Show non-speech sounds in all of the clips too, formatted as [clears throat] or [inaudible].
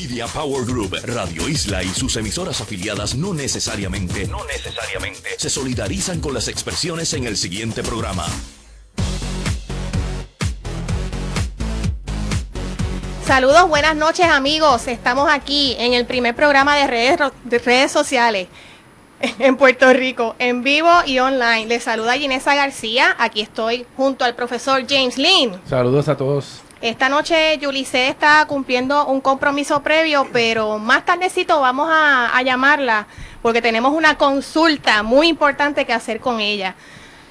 Media Power Group, Radio Isla y sus emisoras afiliadas no necesariamente, no necesariamente se solidarizan con las expresiones en el siguiente programa. Saludos, buenas noches amigos. Estamos aquí en el primer programa de redes, de redes sociales [laughs] en Puerto Rico, en vivo y online. Les saluda Ginesa García. Aquí estoy junto al profesor James Lynn. Saludos a todos. Esta noche Yulice está cumpliendo un compromiso previo, pero más tardecito vamos a, llamarla porque tenemos una consulta muy importante que hacer con ella.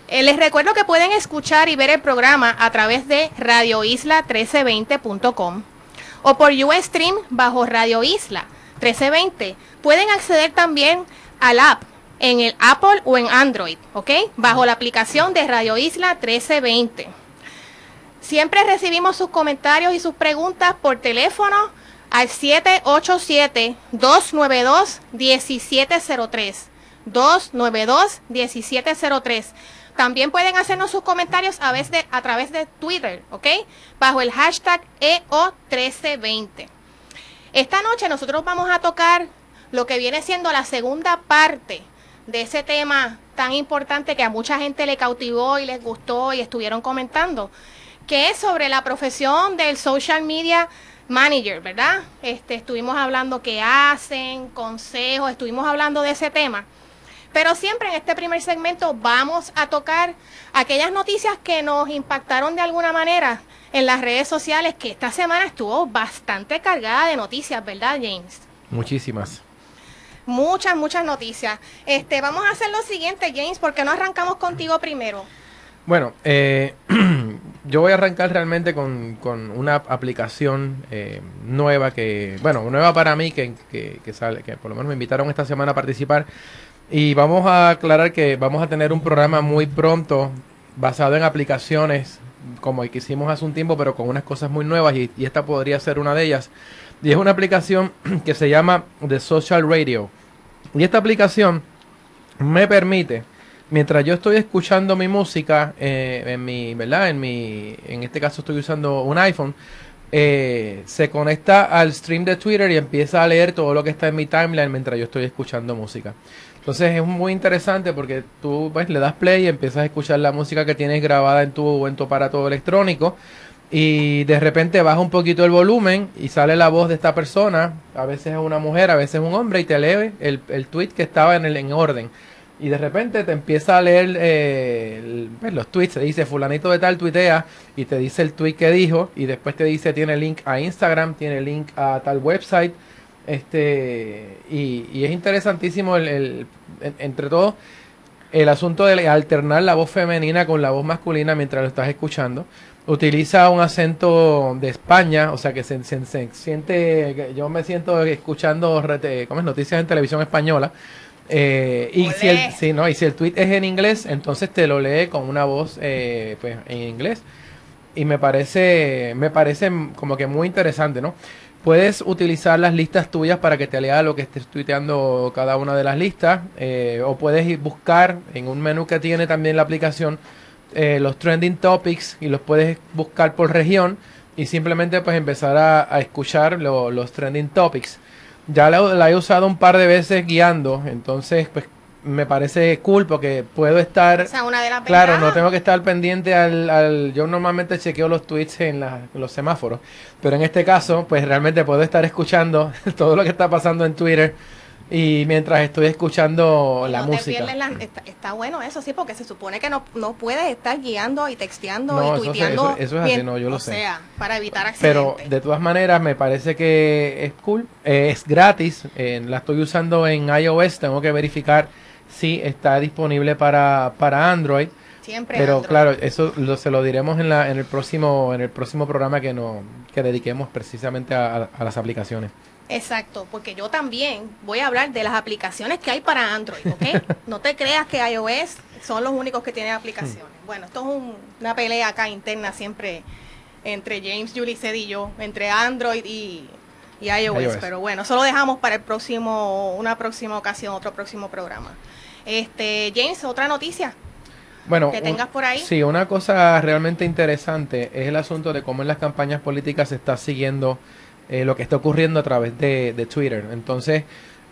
Eh, les recuerdo que pueden escuchar y ver el programa a través de radioisla1320.com o por Ustream bajo Radio Isla 1320. Pueden acceder también al app en el Apple o en Android, ¿ok? Bajo la aplicación de Radio Isla 1320. Siempre recibimos sus comentarios y sus preguntas por teléfono al 787-292-1703. 292-1703. También pueden hacernos sus comentarios a, a través de Twitter, ¿ok? Bajo el hashtag EO1320. Esta noche nosotros vamos a tocar lo que viene siendo la segunda parte de ese tema tan importante que a mucha gente le cautivó y les gustó y estuvieron comentando, que es sobre la profesión del social media manager, ¿verdad? Este, estuvimos hablando qué hacen, consejos, estuvimos hablando de ese tema. Pero siempre en este primer segmento vamos a tocar aquellas noticias que nos impactaron de alguna manera en las redes sociales, que esta semana estuvo bastante cargada de noticias, ¿verdad, James? Muchísimas. Muchas, muchas noticias. Este, vamos a hacer lo siguiente, James, ¿por qué no arrancamos contigo primero? Bueno, eh, [clears throat] yo voy a arrancar realmente con, con una aplicación eh, nueva que, bueno, nueva para mí, que, que, sale, que por lo menos me invitaron esta semana a participar. Y vamos a aclarar que vamos a tener un programa muy pronto basado en aplicaciones como el que hicimos hace un tiempo, pero con unas cosas muy nuevas y esta podría ser una de ellas. Y es una aplicación [clears throat] que se llama The Social Radio. Y esta aplicación me permite, mientras yo estoy escuchando mi música eh, en mi, ¿verdad? En mi, en este caso estoy usando un iPhone, eh, se conecta al stream de Twitter y empieza a leer todo lo que está en mi timeline mientras yo estoy escuchando música. Entonces es muy interesante porque tú pues, le das play y empiezas a escuchar la música que tienes grabada en tu, en tu aparato electrónico y de repente baja un poquito el volumen y sale la voz de esta persona, a veces es una mujer, a veces es un hombre, y te lee el, el tweet que estaba en, el, en orden. Y de repente te empieza a leer eh, pues, los tweets, se dice fulanito de tal tuitea y te dice el tweet que dijo y después te dice tiene link a Instagram, tiene link a tal website. Este, y, y es interesantísimo el, el, entre todo el asunto de alternar la voz femenina con la voz masculina mientras lo estás escuchando utiliza un acento de España, o sea que se, se, se siente, yo me siento escuchando ¿cómo noticias en televisión española. Eh, y, si el, sí, no, y si el tweet es en inglés, entonces te lo lee con una voz eh, pues, en inglés. Y me parece, me parece como que muy interesante, ¿no? Puedes utilizar las listas tuyas para que te lea lo que estés tuiteando cada una de las listas. Eh, o puedes ir buscar en un menú que tiene también la aplicación eh, los trending topics y los puedes buscar por región y simplemente pues empezar a, a escuchar lo, los trending topics. Ya la, la, he usado un par de veces guiando, entonces pues me parece cool porque puedo estar... O sea, una de las claro, ventajas. no tengo que estar pendiente al, al... Yo normalmente chequeo los tweets en, la, en los semáforos, pero en este caso pues realmente puedo estar escuchando [laughs] todo lo que está pasando en Twitter y mientras estoy escuchando la música. La, está, está, bueno eso, sí, porque se supone que no, no puedes estar guiando y texteando no, y tuiteando. Eso, eso, eso es así, no, yo lo o sé. sea, para evitar accidentes. Pero de todas maneras me parece que es cool, eh, es gratis, eh, la estoy usando en iOS, tengo que verificar si está disponible para, para Android. Siempre Pero Android. claro, eso lo, se lo diremos en, la, en el próximo en el próximo programa que no que dediquemos precisamente a, a las aplicaciones. Exacto, porque yo también voy a hablar de las aplicaciones que hay para Android, ¿ok? [laughs] no te creas que iOS son los únicos que tienen aplicaciones. Bueno, esto es un, una pelea acá interna siempre entre James, Julie, y yo, entre Android y, y iOS, iOS, pero bueno, eso lo dejamos para el próximo, una próxima ocasión, otro próximo programa. Este, James, otra noticia. Bueno, que tengas por ahí. Sí, una cosa realmente interesante es el asunto de cómo en las campañas políticas se está siguiendo eh, lo que está ocurriendo a través de, de Twitter. Entonces,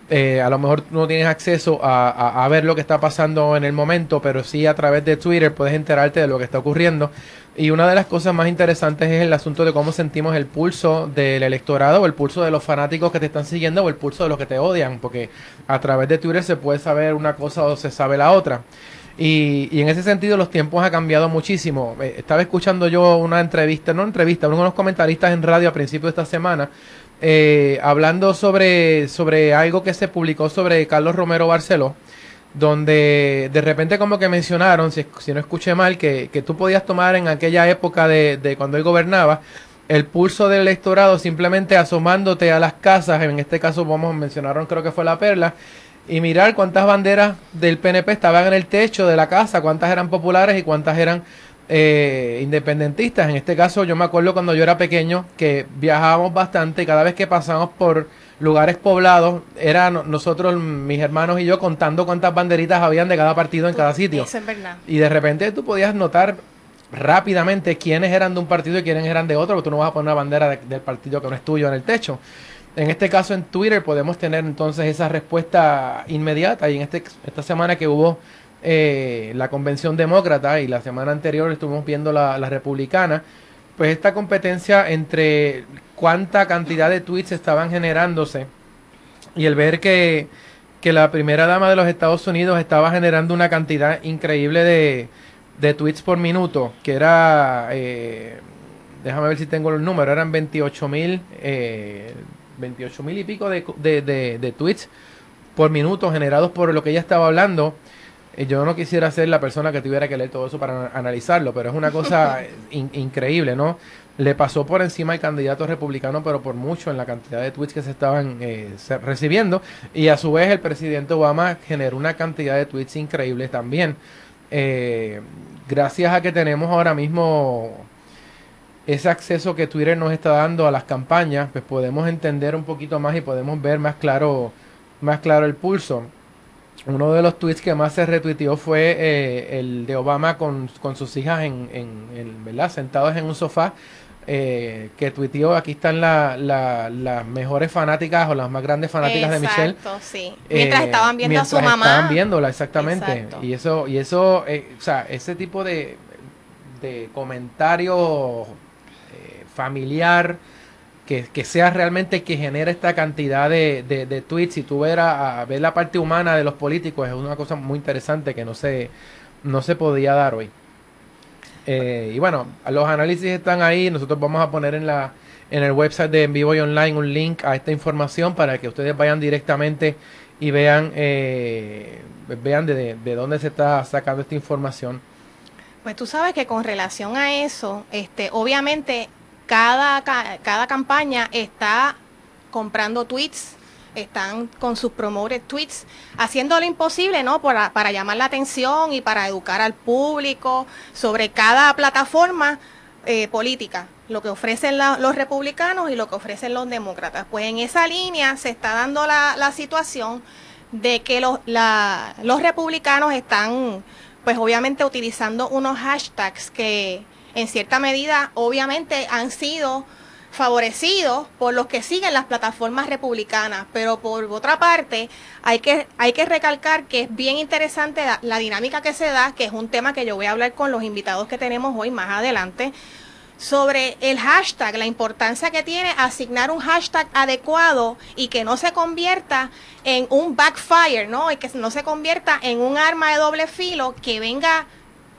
eh, a lo mejor no tienes acceso a, a, ver lo que está pasando en el momento, pero sí a través de Twitter puedes enterarte de lo que está ocurriendo. Y una de las cosas más interesantes es el asunto de cómo sentimos el pulso del electorado o el pulso de los fanáticos que te están siguiendo o el pulso de los que te odian, porque a través de Twitter se puede saber una cosa o se sabe la otra. Y, y en ese sentido los tiempos han cambiado muchísimo. Eh, estaba escuchando yo una entrevista, no entrevista, uno de los comentaristas en radio a principios de esta semana eh, hablando sobre, sobre algo que se publicó sobre Carlos Romero Barceló, donde de repente como que mencionaron, si, si no escuché mal, que, que, tú podías tomar en aquella época de, de, cuando él gobernaba el pulso del electorado simplemente asomándote a las casas, en este caso vamos mencionaron creo que fue la perla, y mirar cuántas banderas del PNP estaban en el techo de la casa, cuántas eran populares y cuántas eran eh, independentistas. En este caso, yo me acuerdo cuando yo era pequeño que viajábamos bastante y cada vez que pasamos por lugares poblados, eran nosotros, mis hermanos y yo, contando cuántas banderitas habían de cada partido en cada sitio. Y de repente tú podías notar rápidamente quiénes eran de un partido y quiénes eran de otro, porque tú no vas a poner una bandera del partido que no es tuyo en el techo. En este caso en Twitter podemos tener entonces esa respuesta inmediata. Y en este, esta semana que hubo eh, la convención demócrata y la semana anterior estuvimos viendo la, republicana, pues esta competencia entre cuánta cantidad de tweets estaban generándose y el ver que, que la primera dama de los Estados Unidos estaba generando una cantidad increíble de, de tweets por minuto, que era, eh, déjame ver si tengo los números, eran 28 mil, eh, 28 mil y pico de, de, de, tweets por minuto generados por lo que ella estaba hablando yo no quisiera ser la persona que tuviera que leer todo eso para analizarlo, pero es una cosa [laughs] increíble, ¿no? Le pasó por encima al candidato republicano, pero por mucho en la cantidad de tweets que se estaban eh, recibiendo. Y a su vez el presidente Obama generó una cantidad de tweets increíbles también. Eh, gracias a que tenemos ahora mismo ese acceso que Twitter nos está dando a las campañas, pues podemos entender un poquito más y podemos ver más claro, más claro el pulso uno de los tweets que más se retuiteó fue eh, el de Obama con, con sus hijas en, en, ¿verdad? sentados en un sofá eh, que tuiteó, aquí están la, las mejores fanáticas o las más grandes fanáticas de Michelle. sí. Mientras eh, estaban viendo a su mamá. Estaban viéndola, exactamente. Y eso, y eso o sea, ese tipo de, de comentario familiar que, sea realmente que genera esta cantidad de, de, tweets y tú ver, a, ver la parte humana de los políticos es una cosa muy interesante que no se, no se podía dar hoy. Eh, y bueno, los análisis están ahí, nosotros vamos a poner en la en el website de En Vivo y Online un link a esta información para que ustedes vayan directamente y vean eh, vean de, de dónde se está sacando esta información. Pues tú sabes que con relación a eso, este, obviamente cada, cada campaña está comprando tweets, están con sus promoted tweets, haciendo lo imposible, ¿no? Para, para llamar la atención y para educar al público sobre cada plataforma eh, política, lo que ofrecen los republicanos y lo que ofrecen los demócratas. Pues en esa línea se está dando la, la situación de que los, la, los republicanos están, pues obviamente utilizando unos hashtags que en cierta medida obviamente han sido favorecidos por los que siguen las plataformas republicanas, pero por otra parte hay que, hay que recalcar que es bien interesante la, dinámica que se da, que es un tema que yo voy a hablar con los invitados que tenemos hoy más adelante, sobre el hashtag, la importancia que tiene asignar un hashtag adecuado y que no se convierta en un backfire, ¿no? Y que no se convierta en un arma de doble filo que venga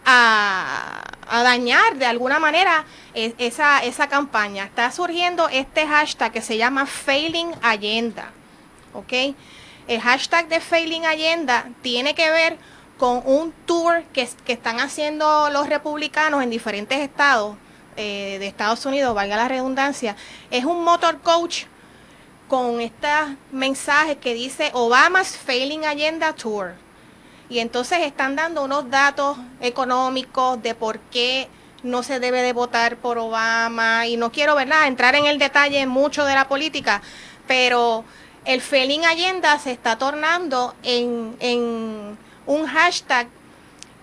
a, dañar de alguna manera e, esa, esa campaña. Está surgiendo este hashtag que se llama Failing Agenda. ¿Ok? El hashtag de Failing Agenda tiene que ver con un tour que, están haciendo los republicanos en diferentes estados eh, de Estados Unidos, valga la redundancia. Es un motor coach con este mensaje que dice Obama's Failing Agenda Tour y entonces están dando unos datos económicos de por qué no se debe de votar por Obama. Y no quiero entrar en el detalle mucho de la política, pero el Felin Allenda se está tornando en, en un hashtag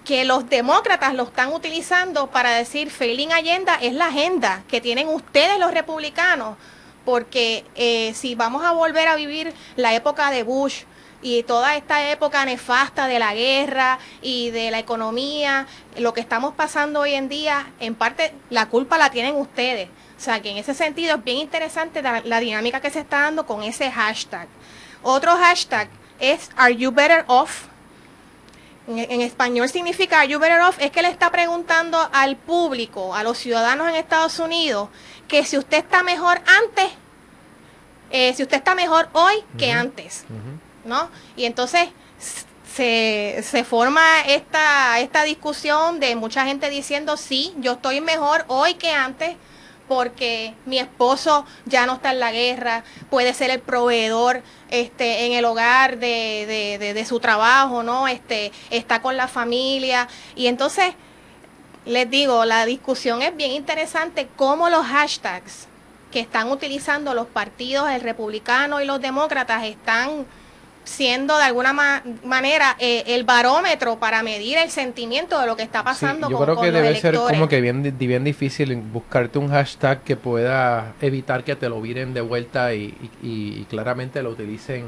que los demócratas lo están utilizando para decir Felin Allenda es la agenda que tienen ustedes los republicanos. Porque eh, si vamos a volver a vivir la época de Bush, y toda esta época nefasta de la guerra y de la economía, lo que estamos pasando hoy en día, en parte la culpa la tienen ustedes. O sea que en ese sentido es bien interesante la, dinámica que se está dando con ese hashtag. Otro hashtag es Are You Better Off? En, español significa Are You Better Off? Es que le está preguntando al público, a los ciudadanos en Estados Unidos, que si usted está mejor antes, eh, si usted está mejor hoy que antes. ¿No? Y entonces se, se forma esta, esta discusión de mucha gente diciendo, sí, yo estoy mejor hoy que antes porque mi esposo ya no está en la guerra, puede ser el proveedor este, en el hogar de, de, de, su trabajo, ¿no? Este, está con la familia. Y entonces, les digo, la discusión es bien interesante, cómo los hashtags que están utilizando los partidos, el republicano y los demócratas, están siendo de alguna manera eh, el barómetro para medir el sentimiento de lo que está pasando. yo creo que debe ser como que bien, bien difícil buscarte un hashtag que pueda evitar que te lo viren de vuelta y, y, claramente lo utilicen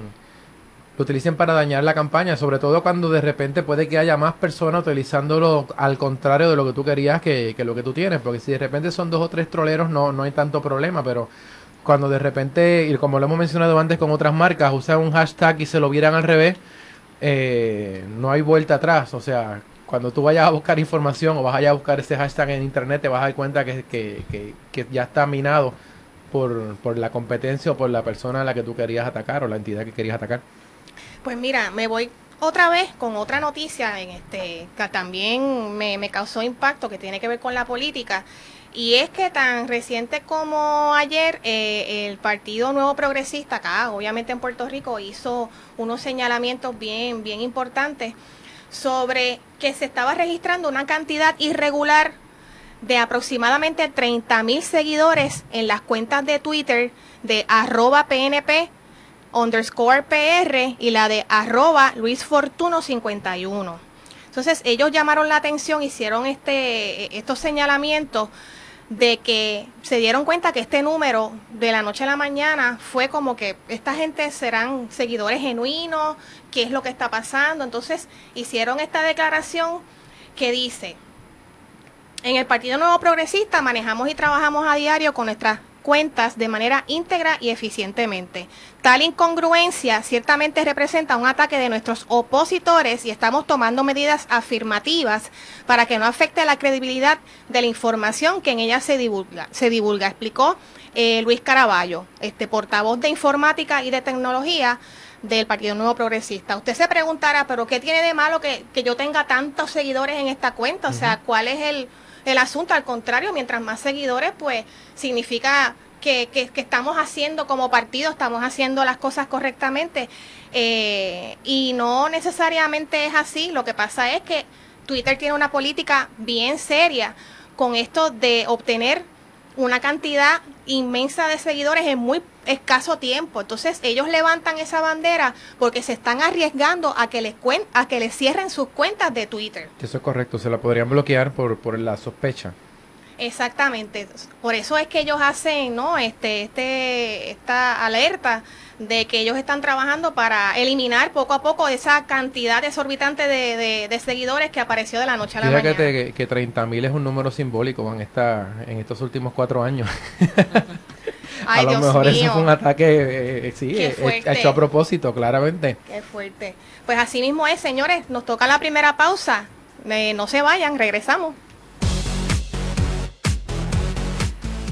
lo utilicen para dañar la campaña, sobre todo cuando de repente puede que haya más personas utilizándolo al contrario de lo que tú querías que, que lo que tú tienes, porque si de repente son dos o tres troleros no, no hay tanto problema, pero cuando de repente, y como lo hemos mencionado antes con otras marcas, usan un hashtag y se lo vieran al revés, eh, no hay vuelta atrás. O sea, cuando tú vayas a buscar información o vas a buscar ese hashtag en internet, te vas a dar cuenta que, que, que, ya está minado por, por la competencia o por la persona a la que tú querías atacar o la entidad que querías atacar. Pues mira, me voy otra vez con otra noticia en este que también me, me causó impacto, que tiene que ver con la política. Y es que tan reciente como ayer, eh, el Partido Nuevo Progresista, acá obviamente en Puerto Rico, hizo unos señalamientos bien, bien importantes sobre que se estaba registrando una cantidad irregular de aproximadamente 30 mil seguidores en las cuentas de Twitter de arroba PNP underscore PR y la de arroba Luis Fortuno 51. Entonces ellos llamaron la atención, hicieron este, estos señalamientos de que se dieron cuenta que este número de la noche a la mañana fue como que esta gente serán seguidores genuinos, qué es lo que está pasando. Entonces hicieron esta declaración que dice, en el Partido Nuevo Progresista manejamos y trabajamos a diario con nuestras cuentas de manera íntegra y eficientemente. Tal incongruencia ciertamente representa un ataque de nuestros opositores y estamos tomando medidas afirmativas para que no afecte la credibilidad de la información que en ella se divulga, se divulga explicó eh, Luis Caraballo, este portavoz de informática y de tecnología del Partido Nuevo Progresista. Usted se preguntará, pero ¿qué tiene de malo que, yo tenga tantos seguidores en esta cuenta? O sea, ¿cuál es el, el asunto. Al contrario, mientras más seguidores, pues significa que, que, estamos haciendo como partido, estamos haciendo las cosas correctamente. Eh, y no necesariamente es así. Lo que pasa es que Twitter tiene una política bien seria con esto de obtener una cantidad inmensa de seguidores en muy escaso tiempo. Entonces ellos levantan esa bandera porque se están arriesgando a que les a que les cierren sus cuentas de Twitter. Eso es correcto, se la podrían bloquear por, por la sospecha. Exactamente, por eso es que ellos hacen, ¿no? Este, este, esta alerta de que ellos están trabajando para eliminar poco a poco esa cantidad exorbitante de, de, seguidores que apareció de la noche a la mañana. Que, que 30.000 es un número simbólico en, esta, en estos últimos cuatro años. [laughs] a lo mejor eso fue un ataque, eh, eh, sí, eh, hecho a propósito, claramente. Qué fuerte. Pues así mismo es, señores, nos toca la primera pausa. no se vayan, regresamos.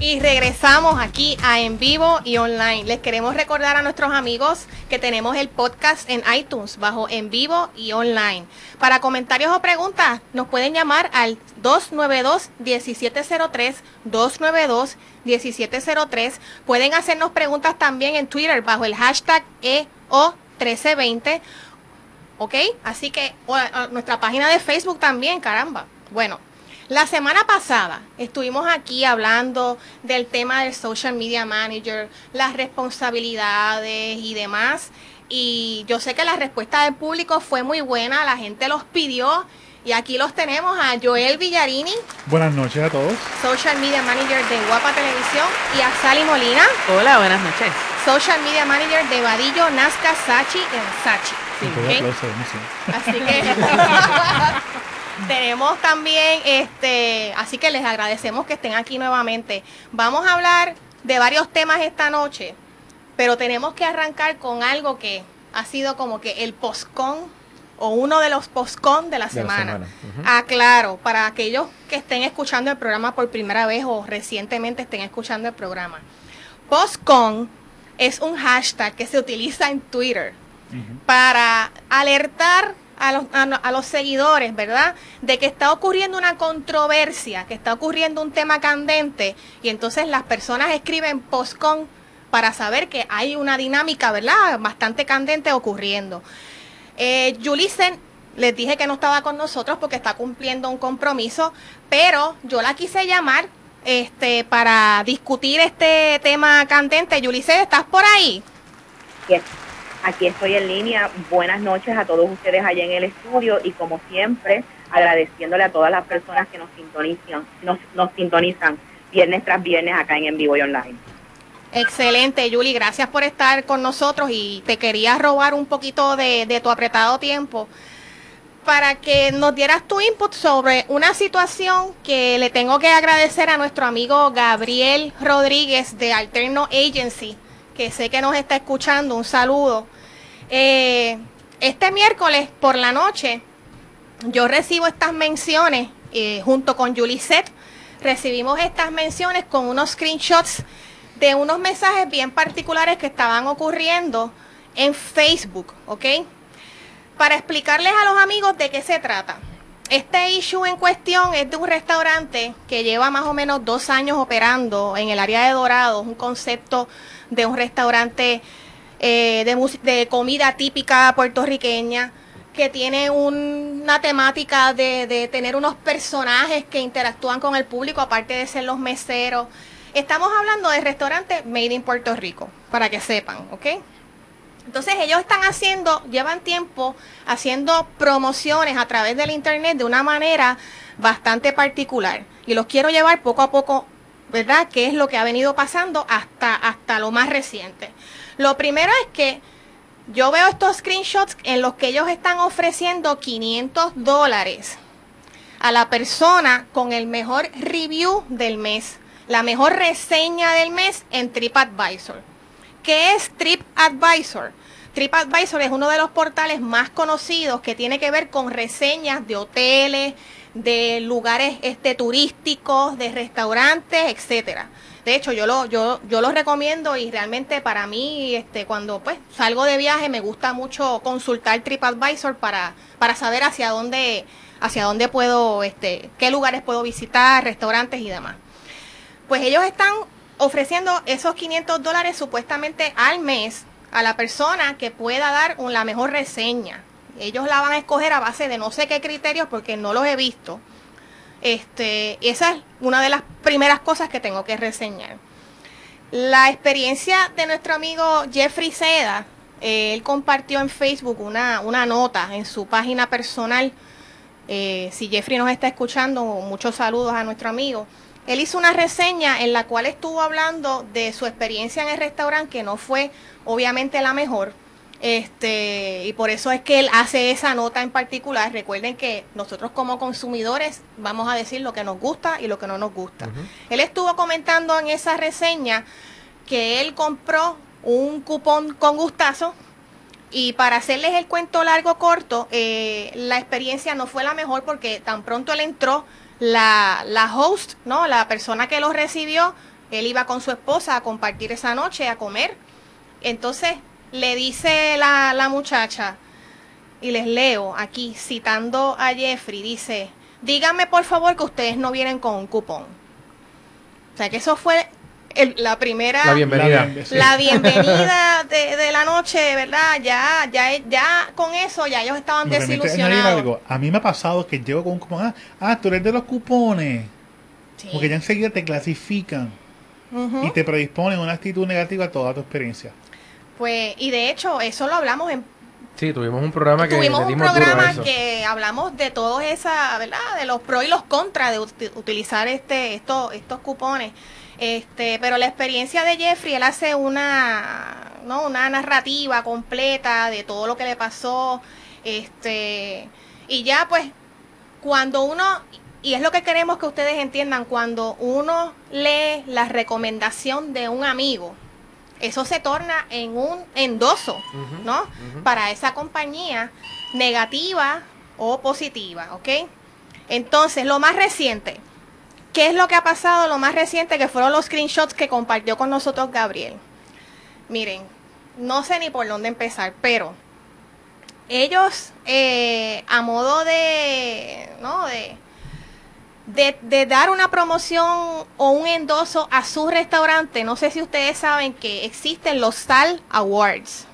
Y regresamos aquí a En Vivo y Online. Les queremos recordar a nuestros amigos que tenemos el podcast en iTunes bajo En Vivo y Online. Para comentarios o preguntas nos pueden llamar al 292-1703, 292-1703. Pueden hacernos preguntas también en Twitter bajo el hashtag EO1320. ¿Ok? Así que nuestra página de Facebook también, caramba. Bueno, la semana pasada estuvimos aquí hablando del tema del social media manager, las responsabilidades y demás. Y yo sé que la respuesta del público fue muy buena, la gente los pidió Y aquí los tenemos a Joel Villarini. Buenas noches a todos. Social Media Manager de Guapa Televisión. Y a Sally Molina. Hola, buenas noches. Social Media Manager de Vadillo, Nazca, Sachi en Sachi. Así que [laughs] [laughs] tenemos también, este, así que les agradecemos que estén aquí nuevamente. Vamos a hablar de varios temas esta noche, pero tenemos que arrancar con algo que ha sido como que el postcon o uno de los postcon de la semana. Aclaro, para aquellos que estén escuchando el programa por primera vez o recientemente estén escuchando el programa. Postcon es un hashtag que se utiliza en Twitter para alertar a los, a, los, seguidores, ¿verdad? De que está ocurriendo una controversia, que está ocurriendo un tema candente y entonces las personas escriben postcon para saber que hay una dinámica, ¿verdad? Bastante candente ocurriendo. Eh, les dije que no estaba con nosotros porque está cumpliendo un compromiso, pero yo la quise llamar este para discutir este tema candente. Yulisen, ¿estás por ahí? Aquí estoy en línea. Buenas noches a todos ustedes allá en el estudio y como siempre agradeciéndole a todas las personas que nos sintonizan, nos, nos sintonizan viernes tras viernes acá en En Vivo y Online. Excelente, Yuli, gracias por estar con nosotros y te quería robar un poquito de, de tu apretado tiempo para que nos dieras tu input sobre una situación que le tengo que agradecer a nuestro amigo Gabriel Rodríguez de Alterno Agency, que sé que nos está escuchando. Un saludo. Eh, este miércoles por la noche yo recibo estas menciones eh, junto con Set. Recibimos estas menciones con unos screenshots de unos mensajes bien particulares que estaban ocurriendo en Facebook, ¿ok? Para explicarles a los amigos de qué se trata. Este issue en cuestión es de un restaurante que lleva más o menos dos años operando en el área de Dorado, un concepto de un restaurante eh, de, comida típica puertorriqueña que tiene una temática de, de tener unos personajes que interactúan con el público, aparte de ser los meseros. Estamos hablando de restaurante Made in Puerto Rico, para que sepan, ¿ok? Entonces ellos están haciendo, llevan tiempo haciendo promociones a través del internet de una manera bastante particular. Y los quiero llevar poco a poco, ¿verdad? ¿Qué es lo que ha venido pasando hasta, hasta lo más reciente? Lo primero es que yo veo estos screenshots en los que ellos están ofreciendo 500 dólares a la persona con el mejor review del mes, la mejor reseña del mes en TripAdvisor. ¿Qué es TripAdvisor? TripAdvisor es uno de los portales más conocidos que tiene que ver con reseñas de hoteles, de lugares este, turísticos, de restaurantes, etcétera. De hecho, yo lo, yo, yo lo recomiendo y realmente para mí, este, cuando pues salgo de viaje, me gusta mucho consultar TripAdvisor para, para saber hacia dónde, hacia dónde puedo, este, qué lugares puedo visitar, restaurantes y demás. Pues ellos están ofreciendo esos 500 dólares supuestamente al mes a la persona que pueda dar la mejor reseña. Ellos la van a escoger a base de no sé qué criterios porque no los he visto. Este, esa es una de las primeras cosas que tengo que reseñar. La experiencia de nuestro amigo Jeffrey Seda, él compartió en Facebook una, una nota en su página personal. Eh, si Jeffrey nos está escuchando, muchos saludos a nuestro amigo. Él hizo una reseña en la cual estuvo hablando de su experiencia en el restaurante, que no fue obviamente la mejor. Este, y por eso es que él hace esa nota en particular. Recuerden que nosotros como consumidores vamos a decir lo que nos gusta y lo que no nos gusta. Él estuvo comentando en esa reseña que él compró un cupón con gustazo y para hacerles el cuento largo corto, eh, la experiencia no fue la mejor porque tan pronto él entró, la, la host, ¿no? La persona que lo recibió, él iba con su esposa a compartir esa noche, a comer. Entonces le dice la, la muchacha, y les leo aquí, citando a Jeffrey, dice, díganme por favor que ustedes no vienen con un cupón. O sea que eso fue la primera la bienvenida, la bienvenida [laughs] de, la noche, ¿verdad? Ya, ya, ya con eso ya ellos estaban desilusionados. A mí me ha pasado que llego con un cupón, ah, ah tú eres de los cupones. Porque ya enseguida te clasifican y te predisponen una actitud negativa a toda tu experiencia. Pues, y de hecho, eso lo hablamos en Sí, tuvimos un programa que tuvimos un programa que hablamos de todo esa, ¿verdad? De los pros y los contras de utilizar este estos estos cupones. Este, pero la experiencia de Jeffrey, él hace una ¿no? una narrativa completa de todo lo que le pasó, este, y ya pues cuando uno y es lo que queremos que ustedes entiendan, cuando uno lee la recomendación de un amigo, eso se torna en un endoso, ¿no? Para esa compañía negativa o positiva, ¿ok? Entonces, lo más reciente, ¿qué es lo que ha pasado? Lo más reciente que fueron los screenshots que compartió con nosotros Gabriel. Miren, no sé ni por dónde empezar, pero ellos, eh, a modo de, ¿no? De, de, dar una promoción o un endoso a su restaurante, no sé si ustedes saben que existen los Sal Awards.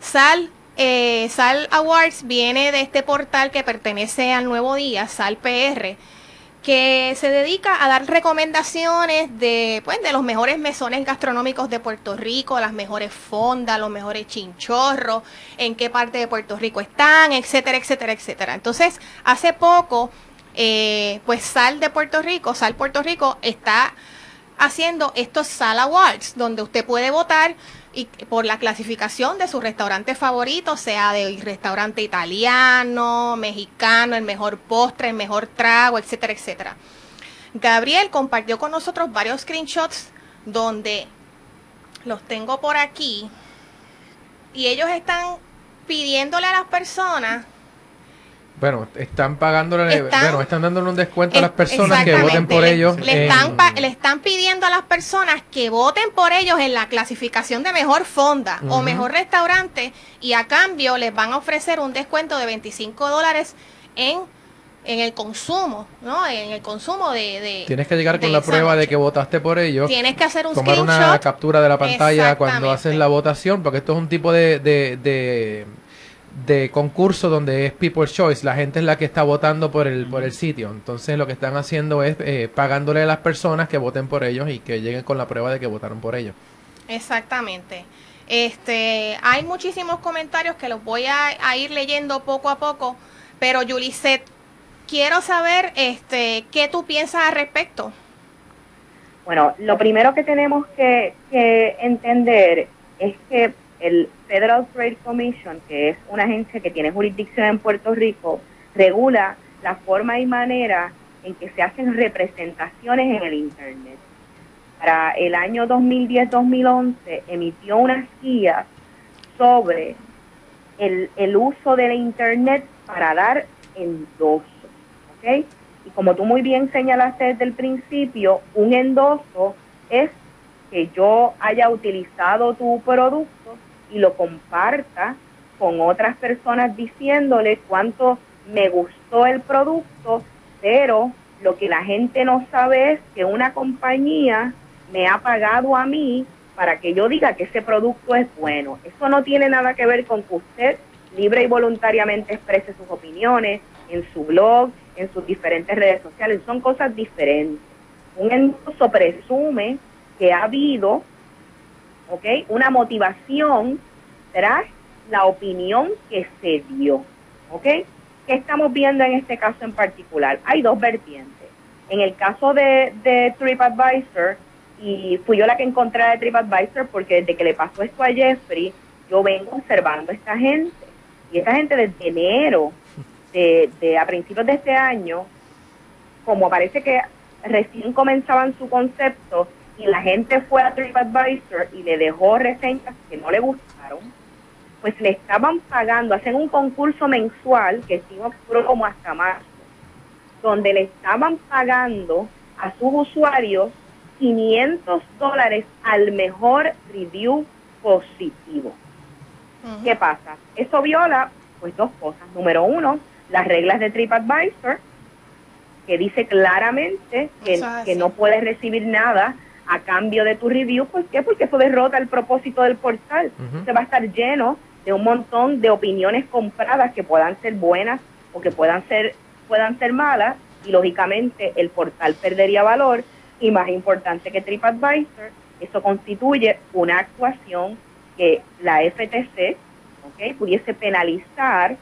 Sal, eh, Sal Awards viene de este portal que pertenece al Nuevo Día, Sal PR, que se dedica a dar recomendaciones de, pues, de los mejores mesones gastronómicos de Puerto Rico, las mejores fondas, los mejores chinchorros, en qué parte de Puerto Rico están, etcétera, etcétera, etcétera. Entonces, hace poco eh, pues Sal de Puerto Rico, Sal Puerto Rico está haciendo estos Sal Awards, donde usted puede votar y, por la clasificación de su restaurante favorito, sea de restaurante italiano, mexicano, el mejor postre, el mejor trago, etcétera, etcétera. Gabriel compartió con nosotros varios screenshots donde los tengo por aquí y ellos están pidiéndole a las personas bueno, están pagándole, bueno, están dándole un descuento a las personas que voten por ellos. Le, están, le están pidiendo a las personas que voten por ellos en la clasificación de mejor fonda o mejor restaurante y a cambio les van a ofrecer un descuento de 25 dólares en en el consumo, ¿no? En el consumo de... Tienes que llegar con la prueba de que votaste por ellos. Tienes que hacer un tomar una captura de la pantalla cuando haces la votación, porque esto es un tipo de de concurso donde es People's Choice, la gente es la que está votando por el, por el sitio. Entonces lo que están haciendo es eh, pagándole a las personas que voten por ellos y que lleguen con la prueba de que votaron por ellos. Exactamente. Este, hay muchísimos comentarios que los voy a, ir leyendo poco a poco, pero Yuliset, quiero saber este, qué tú piensas al respecto. Bueno, lo primero que tenemos que, que entender es que el Federal Trade Commission, que es una agencia que tiene jurisdicción en Puerto Rico, regula la forma y manera en que se hacen representaciones en el Internet. Para el año 2010-2011 emitió unas guías sobre el, uso del Internet para dar endoso. ¿okay? Y como tú muy bien señalaste desde el principio, un endoso es que yo haya utilizado tu producto y lo comparta con otras personas diciéndole cuánto me gustó el producto, pero lo que la gente no sabe es que una compañía me ha pagado a mí para que yo diga que ese producto es bueno. Eso no tiene nada que ver con que usted libre y voluntariamente exprese sus opiniones en su blog, en sus diferentes redes sociales. Son cosas diferentes. Un endoso presume que ha habido ¿ok? Una motivación tras la opinión que se dio, ¿ok? ¿Qué estamos viendo en este caso en particular? Hay dos vertientes. En el caso de, TripAdvisor, y fui yo la que encontré de TripAdvisor porque desde que le pasó esto a Jeffrey, yo vengo observando a esta gente. Y esta gente desde enero, de, de a principios de este año, como parece que recién comenzaban su concepto, y la gente fue a TripAdvisor y le dejó reseñas que no le gustaron, pues le estaban pagando, hacen un concurso mensual que estuvo como hasta marzo, donde le estaban pagando a sus usuarios 500 dólares al mejor review positivo. ¿Qué pasa? Eso viola pues dos cosas. Número uno, las reglas de TripAdvisor, que dice claramente que, que no puedes recibir nada a cambio de tu review. ¿Por qué? Porque eso derrota el propósito del portal. Se va a estar lleno de un montón de opiniones compradas que puedan ser buenas o que puedan ser, puedan ser malas y lógicamente el portal perdería valor y más importante que TripAdvisor, eso constituye una actuación que la FTC ¿ok? Pudiese penalizar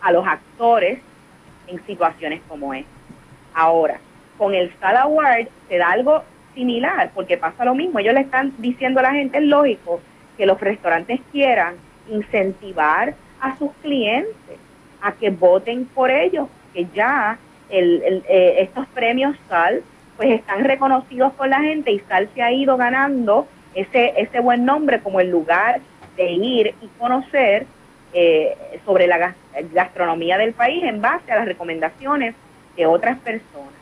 a los actores en situaciones como esta. Ahora, con el SAD Award se da algo similar, porque pasa lo mismo. Ellos le están diciendo a la gente, es lógico, que los restaurantes quieran incentivar a sus clientes a que voten por ellos, que ya el, eh, estos premios SAL pues están reconocidos por la gente y SAL se ha ido ganando ese, ese buen nombre como el lugar de ir y conocer eh, sobre la gastronomía del país en base a las recomendaciones de otras personas.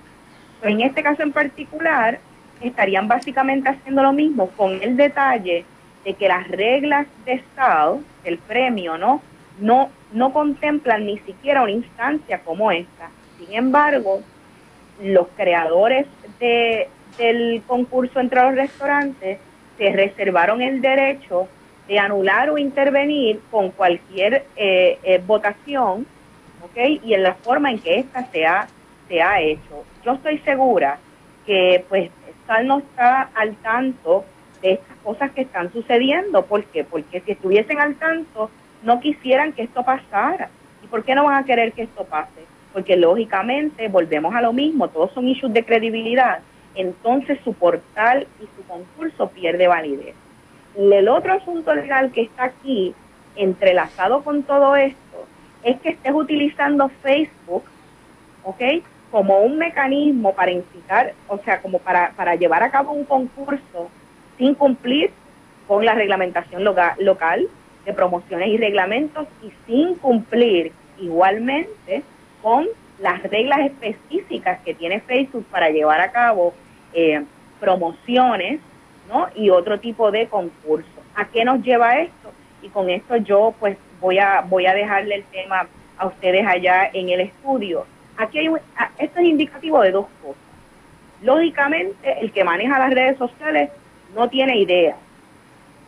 En este caso en particular, estarían básicamente haciendo lo mismo con el detalle de que las reglas de Estado, el premio, ¿no? No, no contemplan ni siquiera una instancia como esta. Sin embargo, los creadores de, del concurso entre los restaurantes se reservaron el derecho de anular o intervenir con cualquier eh, eh, votación, ¿ok? Y en la forma en que ésta se ha, se ha hecho. Yo estoy segura que pues No está al tanto de estas cosas que están sucediendo. ¿Por qué? Porque si estuviesen al tanto, no quisieran que esto pasara. ¿Y por qué no van a querer que esto pase? Porque lógicamente volvemos a lo mismo, todos son issues de credibilidad. Entonces su portal y su concurso pierde validez. Y el otro asunto legal que está aquí, entrelazado con todo esto, es que estés utilizando Facebook, ¿ok? Como un mecanismo para incitar, o sea, como para, para llevar a cabo un concurso sin cumplir con la reglamentación local de promociones y reglamentos y sin cumplir igualmente con las reglas específicas que tiene Facebook para llevar a cabo eh, promociones ¿no? y otro tipo de concursos. ¿A qué nos lleva esto? Y con esto yo pues voy a, voy a dejarle el tema a ustedes allá en el estudio. Aquí hay esto es indicativo de dos cosas. Lógicamente, el que maneja las redes sociales no tiene idea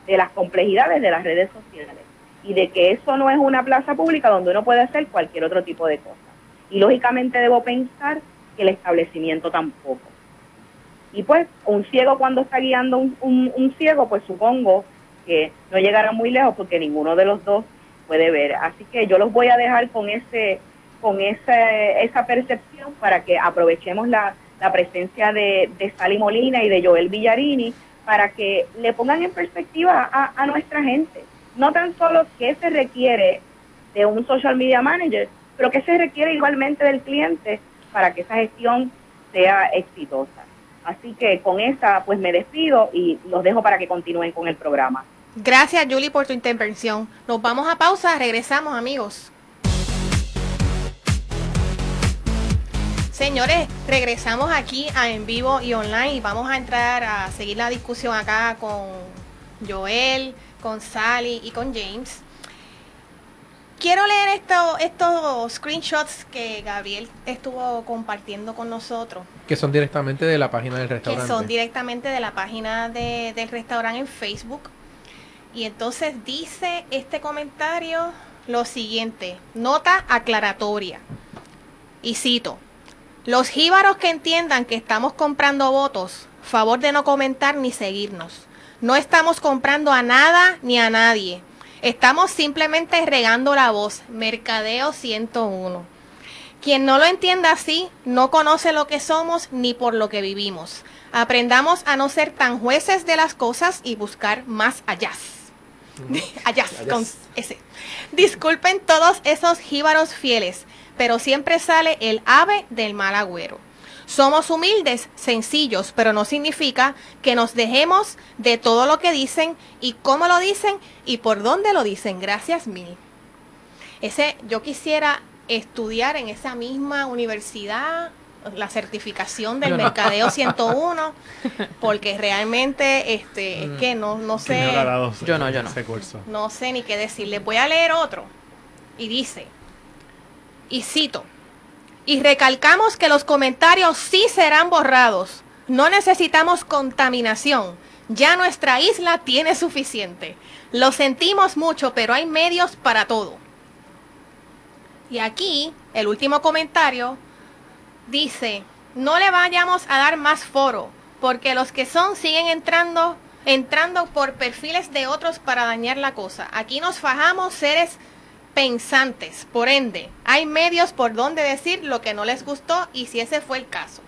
de las complejidades de las redes sociales y de que eso no es una plaza pública donde uno puede hacer cualquier otro tipo de cosas. Y lógicamente debo pensar que el establecimiento tampoco. Y pues un ciego cuando está guiando un, un, ciego, pues supongo que no llegará muy lejos porque ninguno de los dos puede ver. Así que yo los voy a dejar con ese con esa, esa percepción para que aprovechemos la, la presencia de, de Sally Molina y de Joel Villarini para que le pongan en perspectiva a, nuestra gente. No tan solo qué se requiere de un social media manager, pero qué se requiere igualmente del cliente para que esa gestión sea exitosa. Así que con esta pues me despido y los dejo para que continúen con el programa. Gracias Julie por tu intervención. Nos vamos a pausa, regresamos amigos. Señores, regresamos aquí a en vivo y online y vamos a entrar a seguir la discusión acá con Joel, con Sally y con James. Quiero leer esto, estos screenshots que Gabriel estuvo compartiendo con nosotros. Que son directamente de la página del restaurante. Que son directamente de la página del restaurante en Facebook. Y entonces dice este comentario lo siguiente, nota aclaratoria. Y cito, los jíbaros que entiendan que estamos comprando votos, favor de no comentar ni seguirnos. No estamos comprando a nada ni a nadie. Estamos simplemente regando la voz. Mercadeo 101. Quien no lo entienda así, no conoce lo que somos ni por lo que vivimos. Aprendamos a no ser tan jueces de las cosas y buscar más allá. [laughs] allá, con ese. Disculpen todos esos jíbaros fieles pero siempre sale el ave del mal agüero. Somos humildes, sencillos, pero no significa que nos dejemos de todo lo que dicen y cómo lo dicen y por dónde lo dicen. Gracias mil. Ese, yo quisiera estudiar en esa misma universidad la certificación del Mercadeo [laughs] 101 porque realmente este es mm. que no no sé yo no yo no no sé ni qué decirle voy a leer otro y dice y cito, y recalcamos que los comentarios sí serán borrados. No necesitamos contaminación. Ya nuestra isla tiene suficiente. Lo sentimos mucho, pero hay medios para todo. Y aquí, el último comentario dice, no le vayamos a dar más foro, porque los que son siguen entrando entrando por perfiles de otros para dañar la cosa. Aquí nos fajamos seres pensantes, por ende, hay medios por donde decir lo que no les gustó y si ese fue el caso.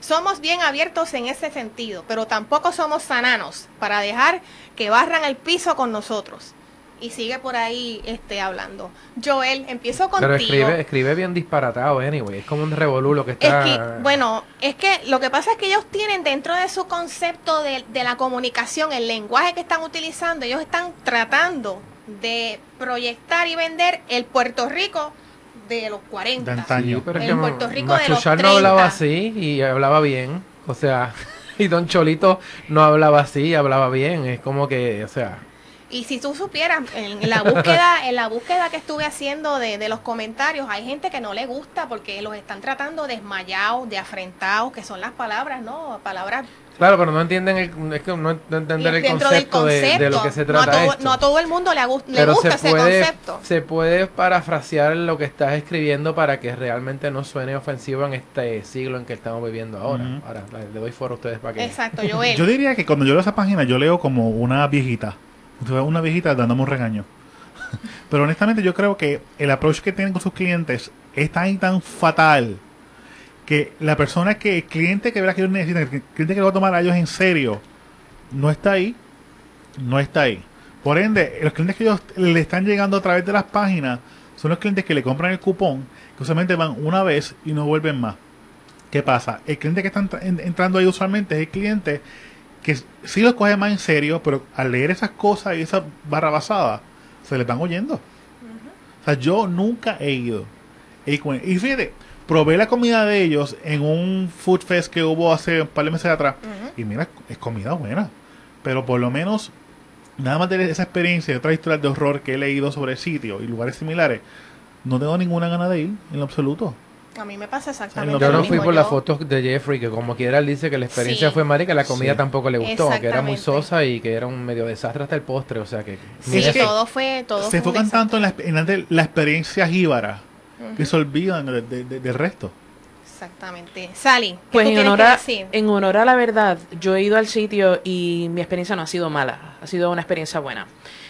Somos bien abiertos en ese sentido, pero tampoco somos sananos para dejar que barran el piso con nosotros. Y sigue por ahí este, hablando. Joel, empiezo contigo. Pero escribe, escribe bien disparatado, anyway. Es como un revolú lo que está... Es que, bueno, es que lo que pasa es que ellos tienen dentro de su concepto de, de la comunicación, el lenguaje que están utilizando, ellos están tratando de proyectar y vender el Puerto Rico de los 40. De antaño. pero el Puerto Rico de los 30. no hablaba así y hablaba bien. O sea, [laughs] y Don Cholito no hablaba así, hablaba bien. Es como que, o sea... Y si tú supieras, en, la búsqueda, [laughs] en la búsqueda que estuve haciendo de, de, los comentarios, hay gente que no le gusta porque los están tratando desmayados, de afrentados, que son las palabras, ¿no? Palabras Claro, pero no entienden el, es que no, entender el concepto, de, lo que se trata. No a todo, No a todo el mundo le, le gusta ese concepto. Se puede parafrasear lo que estás escribiendo para que realmente no suene ofensivo en este siglo en que estamos viviendo ahora. Ahora le doy foro a ustedes para que. Exacto, [laughs] Joel. yo diría que cuando yo leo esa página, yo leo como una viejita. Una viejita dándome un regaño. [laughs] pero honestamente, yo creo que el approach que tienen con sus clientes es tan tan fatal que la persona que, el cliente que verá que ellos necesitan, el cliente que lo va a tomar a ellos en serio, no está ahí, no está ahí. Por ende, los clientes que ellos le están llegando a través de las páginas son los clientes que le compran el cupón, que usualmente van una vez y no vuelven más. ¿Qué pasa? El cliente que está entrando ahí usualmente es el cliente que sí lo coge más en serio, pero al leer esas cosas y esa barra basada, se les van oyendo. O sea, yo nunca he ido. Y fíjate, probé la comida de ellos en un food fest que hubo hace un par de meses atrás. Y mira, es comida buena. Pero por lo menos, nada más de esa experiencia y otras historias de horror que he leído sobre el sitio y lugares similares, no tengo ninguna gana de ir en lo absoluto. A mí me pasa exactamente Yo no fui por las fotos de Jeffrey, que como quiera él dice que la experiencia fue mala y que la comida tampoco le gustó, que era muy sosa y que era un medio desastre hasta el postre, o sea que... Sí, todo fue... Todo se enfocan tanto en la, en la experiencia jíbara que se olvidan del resto. Exactamente. Sally, pues en honor, a, en honor a la verdad, yo he ido al sitio y mi experiencia no ha sido mala, ha sido una experiencia buena.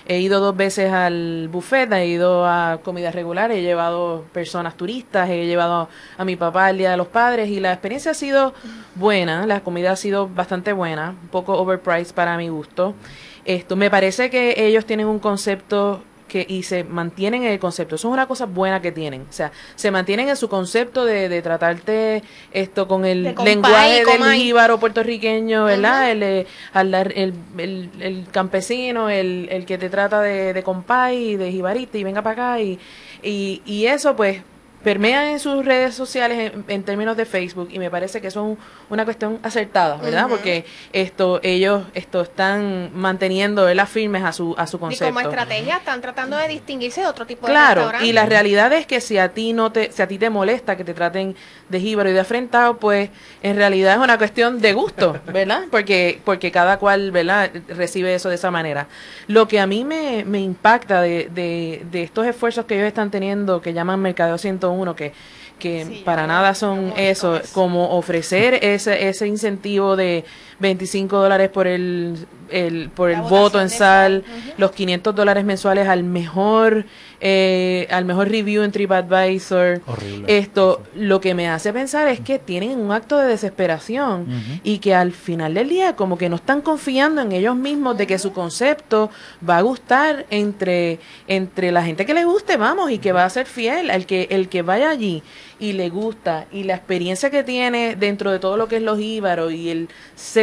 He ido dos veces al buffet, he ido a comida regular, he llevado personas turistas, he llevado a mi papá al Día de los Padres y la experiencia ha sido buena, la comida ha sido bastante buena, un poco overpriced para mi gusto. Esto me parece que ellos tienen un concepto que, y se mantienen en el concepto. Eso es una cosa buena que tienen. O sea, se mantienen en su concepto de, de tratarte esto con el lenguaje del jíbaro puertorriqueño, ¿verdad? Eh, el, el, el, campesino, el, el que te trata de, de compay, de jibarita y venga para acá. Y, y, y eso, pues, permean en sus redes sociales en, términos de Facebook y me parece que eso es una cuestión acertada, ¿verdad? Porque esto ellos esto están manteniendo las firmes a su a su concepto. Y como estrategia están tratando de distinguirse de otro tipo de Claro, y la realidad es que si a ti no te si a ti te molesta que te traten de jíbaro y de afrentado, pues en realidad es una cuestión de gusto, [laughs] ¿verdad? Porque porque cada cual, ¿verdad? recibe eso de esa manera. Lo que a mí me, me impacta de, de, de estos esfuerzos que ellos están teniendo que llaman Mercadeo 101 uno que, que para nada son eso, como ofrecer ese, ese incentivo de 25 dólares por el, el por el voto en sal, los 500 dólares mensuales al mejor eh, al mejor review en TripAdvisor. Esto lo que me hace pensar es que tienen un acto de desesperación y que al final del día como que no están confiando en ellos mismos de que su concepto va a gustar entre entre la gente que le guste, vamos, y que va a ser fiel, al que el que vaya allí y le gusta y la experiencia que tiene dentro de todo lo que es los íbaros y el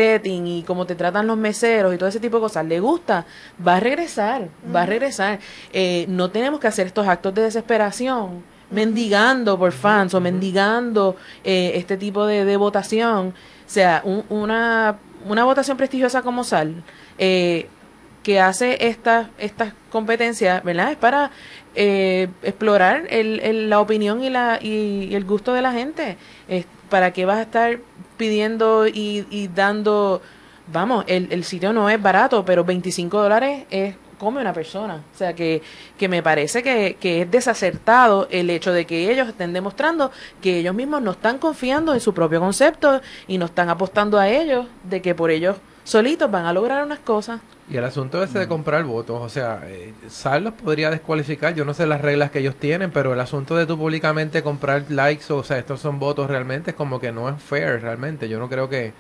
setting y cómo te tratan los meseros y todo ese tipo de cosas, le gusta, va a regresar, va a regresar. Eh, no tenemos que hacer estos actos de desesperación mendigando por fans o mendigando eh, este tipo de, votación. O sea, una, una votación prestigiosa como Sal, eh, que hace estas estas competencias, ¿verdad? Es para eh, explorar el, la opinión y, la, y, el gusto de la gente. ¿Para qué vas a estar pidiendo y, y dando... Vamos, el, el sitio no es barato, pero 25 dólares es come una persona. O sea, que, que me parece que, que, es desacertado el hecho de que ellos estén demostrando que ellos mismos no están confiando en su propio concepto y no están apostando a ellos de que por ellos solitos van a lograr unas cosas. Y el asunto ese de comprar votos, o sea, eh, Sal los podría descualificar, yo no sé las reglas que ellos tienen, pero el asunto de tú públicamente comprar likes, o sea, estos son votos realmente, es como que no es fair realmente. Yo no creo que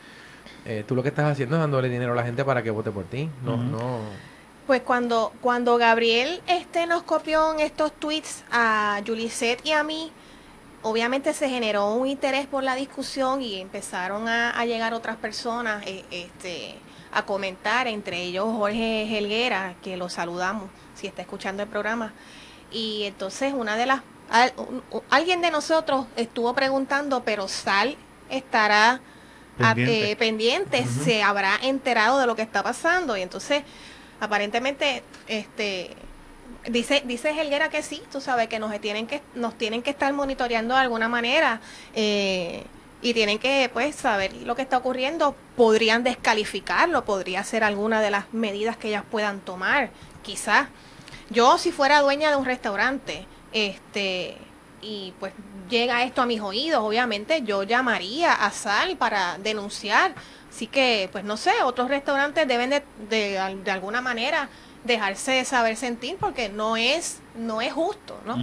eh, tú lo que estás haciendo es dándole dinero a la gente para que vote por ti. No, no. Pues cuando, cuando Gabriel este nos copió en estos tweets a Julisette y a mí, obviamente se generó un interés por la discusión y empezaron a, a llegar otras personas eh, este, a comentar, entre ellos Jorge Helguera, que lo saludamos si está escuchando el programa. Y entonces una de las, al- alguien de nosotros estuvo preguntando, pero Sal estará a- Pendiente. eh, pendiente, se habrá enterado de lo que está pasando y entonces aparentemente este dice dice Helguera que sí tú sabes que nos tienen que nos tienen que estar monitoreando de alguna manera eh, y tienen que pues saber lo que está ocurriendo. Podrían descalificarlo podría ser alguna de las medidas que ellas puedan tomar quizás. Yo si fuera dueña de un restaurante este y pues llega esto a mis oídos obviamente yo llamaría a Sal para denunciar. Así que, pues no sé, otros restaurantes deben de, de, de alguna manera dejarse saber sentir porque no es no es justo, ¿no?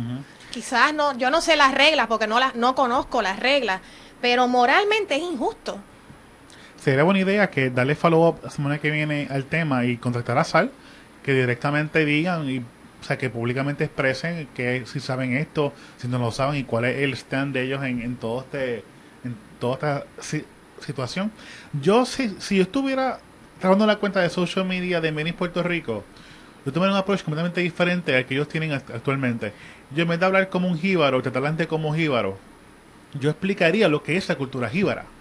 Quizás no, yo no sé las reglas porque no las no conozco las reglas, pero moralmente es injusto. Sería buena idea que darle follow-up la semana que viene al tema y contactar a Sal, que directamente digan y o sea, que públicamente expresen que si saben esto, si no lo saben y cuál es el stand de ellos en, en todo este en toda esta si- situación. Yo si, si yo estuviera trabajando la cuenta de social media de Menis Puerto Rico, yo tomaría un approach completamente diferente al que ellos tienen act- actualmente. Yo en vez de hablar como un jíbaro, tratar como jíbaro, yo explicaría lo que es la cultura jíbara.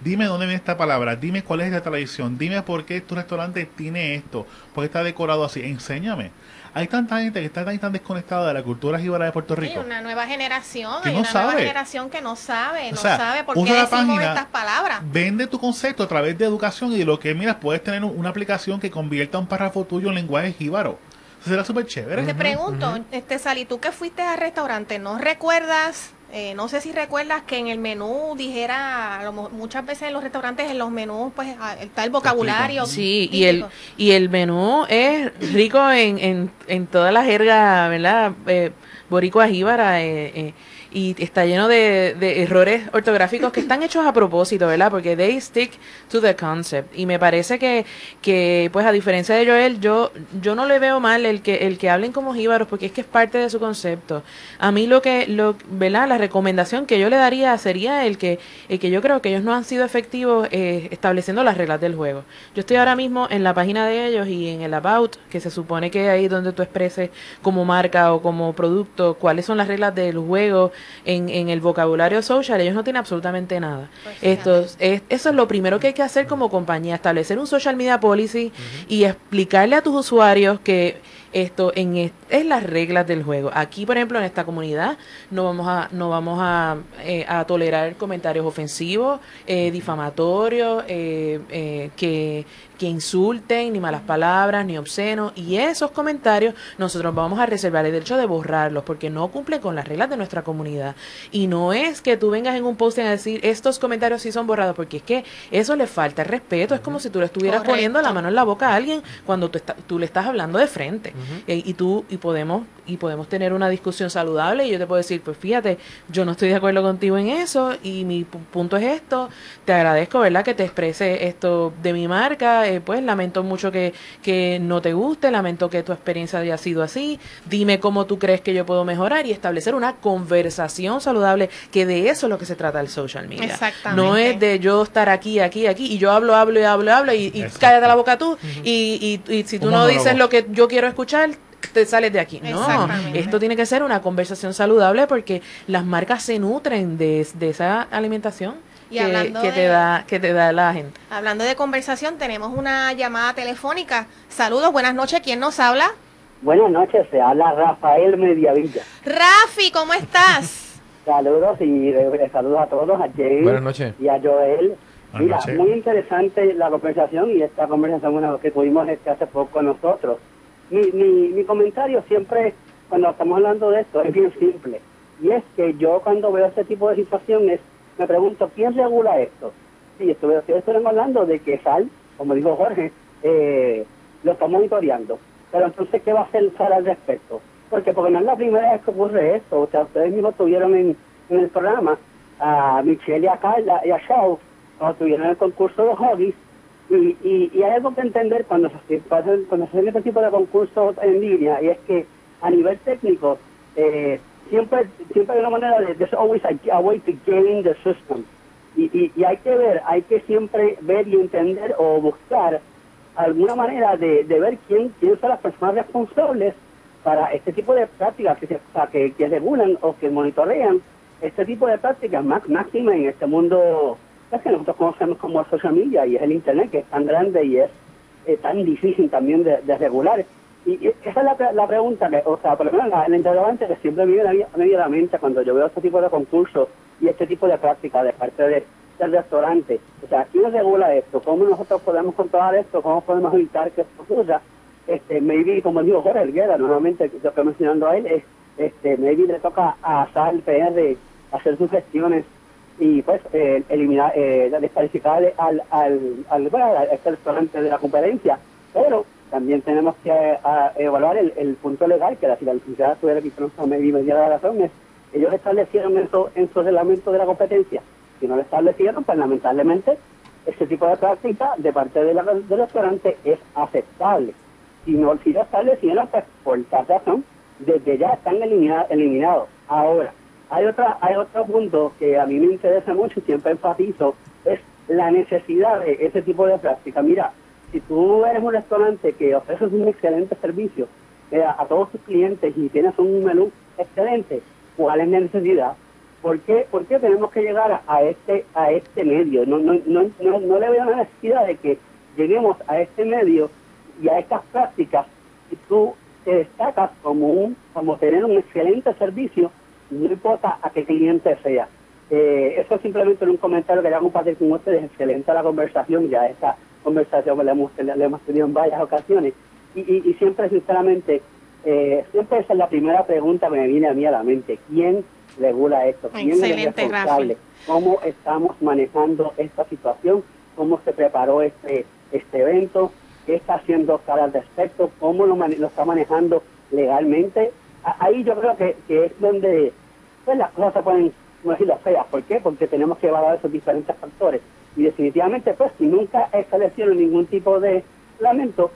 Dime dónde viene esta palabra, dime cuál es la tradición, dime por qué tu restaurante tiene esto, por qué está decorado así, enséñame. Hay tanta gente que está tan, tan desconectada de la cultura jíbara de Puerto Hay Rico. una nueva generación, Que hay no una nueva sabe. generación que no sabe, O no sea, sabe por qué usa la decimos página, estas palabras. Vende tu concepto a través de educación y de lo que miras, puedes tener un- una aplicación que convierta un párrafo tuyo en lenguaje jíbaro. Será súper chévere. Te pregunto, este Sally, tú que fuiste al restaurante, ¿no recuerdas, eh, no sé si recuerdas que en el menú dijera, lo muchas veces en los restaurantes, en los menús, pues ah, está el vocabulario. Sí, y el, y el menú es rico en, en, en toda la jerga, ¿verdad? Eh, boricua jíbara, eh, eh, y está lleno de, de errores ortográficos que están hechos a propósito, ¿verdad? Porque they stick to the concept. Y me parece que, que pues a diferencia de Joel, yo, yo no le veo mal el que, el que hablen como jíbaros, porque es que es parte de su concepto. A mí lo que, lo, ¿verdad? La recomendación que yo le daría sería el que, el que yo creo que ellos no han sido efectivos eh, estableciendo las reglas del juego. Yo estoy ahora mismo en la página de ellos y en el About, que se supone que ahí donde tú expreses como marca o como producto cuáles son las reglas del juego en, en el vocabulario social, ellos no tienen absolutamente nada. Pues es, eso es lo primero que hay que hacer como compañía, establecer un social media policy y explicarle a tus usuarios que esto en es, es las reglas del juego. Aquí, por ejemplo, en esta comunidad no vamos a no vamos a, eh, a tolerar comentarios ofensivos, eh, difamatorios, eh, eh, que que insulten, ni malas palabras, ni obscenos, y esos comentarios nosotros vamos a reservar el derecho de borrarlos, porque no cumplen con las reglas de nuestra comunidad. Y no es que tú vengas en un posting a decir, estos comentarios sí son borrados, porque es que eso le falta el respeto, es como si tú le estuvieras Correcto. poniendo la mano en la boca a alguien cuando tú, está- tú le estás hablando de frente. Eh, y tú, y podemos, y podemos tener una discusión saludable, y yo te puedo decir, pues fíjate, yo no estoy de acuerdo contigo en eso, y mi pu- punto es esto, te agradezco, ¿verdad?, que te exprese esto de mi marca, eh, pues lamento mucho que, que no te guste, lamento que tu experiencia haya sido así, dime cómo tú crees que yo puedo mejorar y establecer una conversación saludable, que de eso es lo que se trata el social media. Exactamente. No es de yo estar aquí, aquí, aquí, y yo hablo, hablo y hablo, hablo, y, cállate la boca tú, y, y, y si tú Un no monólogo. dices lo que yo quiero escuchar, te sales de aquí. No, esto tiene que ser una conversación saludable porque las marcas se nutren de, de esa alimentación Y que, hablando que te de- da que te da la gente. Hablando de conversación, tenemos una llamada telefónica. Saludos, buenas noches. ¿Quién nos habla? Buenas noches, se habla Rafael Mediavilla. Rafi, ¿cómo estás? [laughs] Saludos y saludos a todos, a Jane Buenas noches. y a Joel. Buenas Mira, noches. muy interesante la conversación y esta conversación bueno, que tuvimos este hace poco nosotros. Mi, mi, mi comentario siempre, cuando estamos hablando de esto, es bien simple. Y es que yo cuando veo este tipo de situaciones, me pregunto, ¿quién regula esto? Sí, estuve, estuvieron hablando de que Sal como dijo Jorge, eh, lo está monitoreando. Pero entonces, ¿qué va a hacer Sara al respecto? Porque, porque no es la primera vez que ocurre esto. O sea, ustedes mismos tuvieron en, en el programa a Michelle y a Carla y a Shaw, cuando tuvieron el concurso de hobbies. Y, y, y hay algo que entender cuando se, cuando se hacen este tipo de concursos en línea, y es que a nivel técnico, eh, siempre, siempre hay una manera de, there's always a, way to gain the system. Y, y, hay que ver, hay que siempre ver y entender o buscar alguna manera de, de ver quién, quién son las personas responsables para este tipo de prácticas que, se, o sea, que, que regulan o que monitorean este tipo de prácticas más máxima en este mundo es que nosotros conocemos como social media y es el internet que es tan grande y es eh, tan difícil también de regular. Y, esa es la, la pregunta, que, o sea, por lo menos la, interrogante que siempre me viene a la mente cuando yo veo este tipo de concursos y este tipo de prácticas de parte de, del restaurante. O sea, ¿quién regula esto? ¿Cómo nosotros podemos controlar esto? ¿Cómo podemos evitar que esto ocurra? Este, maybe, como dijo Jorge Helguera, nuevamente, yo estoy mencionando a él, es, este, maybe le toca a SAL PR hacer sus gestiones y pues eh, eliminar, eh, descalificar al, al, al, bueno, a este restaurante de la competencia. Pero también tenemos que evaluar el, el punto legal, que la, licenciada tuviera que no me diera la razón, es ellos establecieron eso en su reglamento de la competencia. Si no lo establecieron, pues lamentablemente ese tipo de práctica de parte del restaurante es aceptable. Si no si lo establecieron, pues por tal razón, desde ya están elimina- eliminados. Ahora, hay otra hay otro punto que a mí me interesa mucho y siempre enfatizo, es la necesidad de ese tipo de práctica. Mira, si tú eres un restaurante que ofreces un excelente servicio eh, a todos tus clientes y tienes un menú excelente, ¿cuál es la necesidad? ¿Por qué, por qué tenemos que llegar a, a este a este medio? No, no, no, no, no le veo la necesidad de que lleguemos a este medio y a estas prácticas y tú te destacas como un como tener un excelente servicio no importa a qué cliente sea eh, eso es simplemente un comentario que quería compartir con ustedes excelente la conversación ya esta conversación la hemos, la hemos tenido en varias ocasiones y, y, y siempre sinceramente eh, siempre esa es la primera pregunta que me viene a mí a la mente ¿quién regula esto? ¿quién Excelente, es responsable? ¿cómo estamos manejando esta situación? ¿cómo se preparó este este evento? qué está haciendo Sara al respecto, cómo lo, mane- lo está manejando legalmente. A- Ahí yo creo que, que es donde pues, las cosas se pueden, no decirlo feas. ¿Por qué? Porque tenemos que evaluar esos diferentes factores. Y definitivamente, pues, si nunca establecieron ningún tipo de lamento,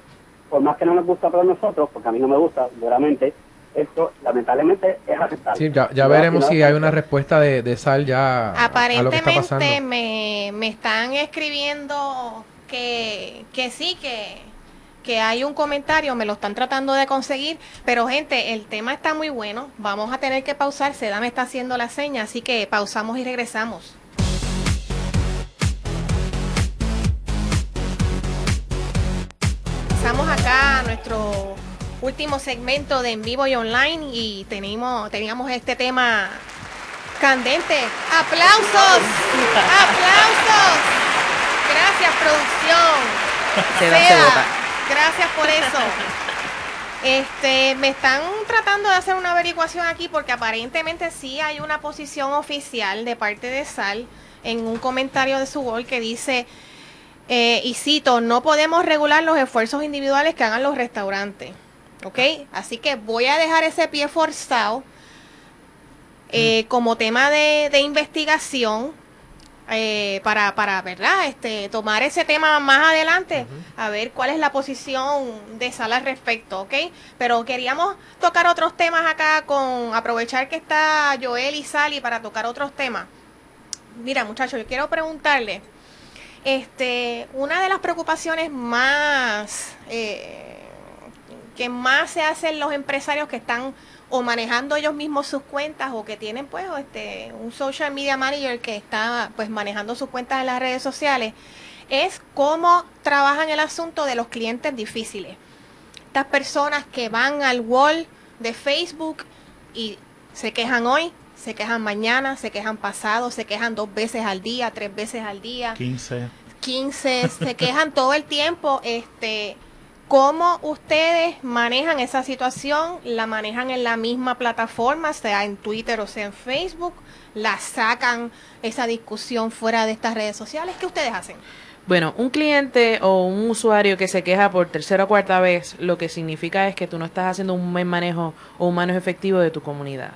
por más que no nos gusta para nosotros, porque a mí no me gusta, seguramente, esto lamentablemente es aceptable. Sí, ya, ya veremos si hay una respuesta de, de Sal ya a- a lo que está pasando. Aparentemente me, me están escribiendo que, que sí, que, que hay un comentario, me lo están tratando de conseguir, pero gente, el tema está muy bueno, vamos a tener que pausar, Seda me está haciendo la seña, así que pausamos y regresamos. Pasamos acá a nuestro último segmento de en vivo y online y tenemos, teníamos este tema candente. ¡Aplausos! [laughs] ¡Aplausos! Gracias, producción. Se Seda. Gracias por eso. Este, me están tratando de hacer una averiguación aquí porque aparentemente sí hay una posición oficial de parte de Sal en un comentario de su wall que dice, eh, y cito, no podemos regular los esfuerzos individuales que hagan los restaurantes. ¿Ok? Así que voy a dejar ese pie forzado eh, como tema de, de investigación eh, para, para, ¿verdad? Este, tomar ese tema más adelante, a ver cuál es la posición de Sala al respecto, ¿ok? Pero queríamos tocar otros temas acá con, aprovechar que está Joel y Sally para tocar otros temas. Mira, muchachos, yo quiero preguntarle, este, una de las preocupaciones más eh, que más se hacen los empresarios que están o manejando ellos mismos sus cuentas o que tienen pues este un social media manager que está pues manejando sus cuentas en las redes sociales es cómo trabajan el asunto de los clientes difíciles. Estas personas que van al wall de Facebook y se quejan hoy, se quejan mañana, se quejan pasado, se quejan dos veces al día, tres veces al día. 15. 15, se quejan todo el tiempo, este, ¿cómo ustedes manejan esa situación? ¿La manejan en la misma plataforma, sea en Twitter o sea en Facebook? ¿La sacan esa discusión fuera de estas redes sociales? ¿Qué ustedes hacen? Bueno, un cliente o un usuario que se queja por tercera o cuarta vez, lo que significa es que tú no estás haciendo un buen manejo o un manejo efectivo de tu comunidad.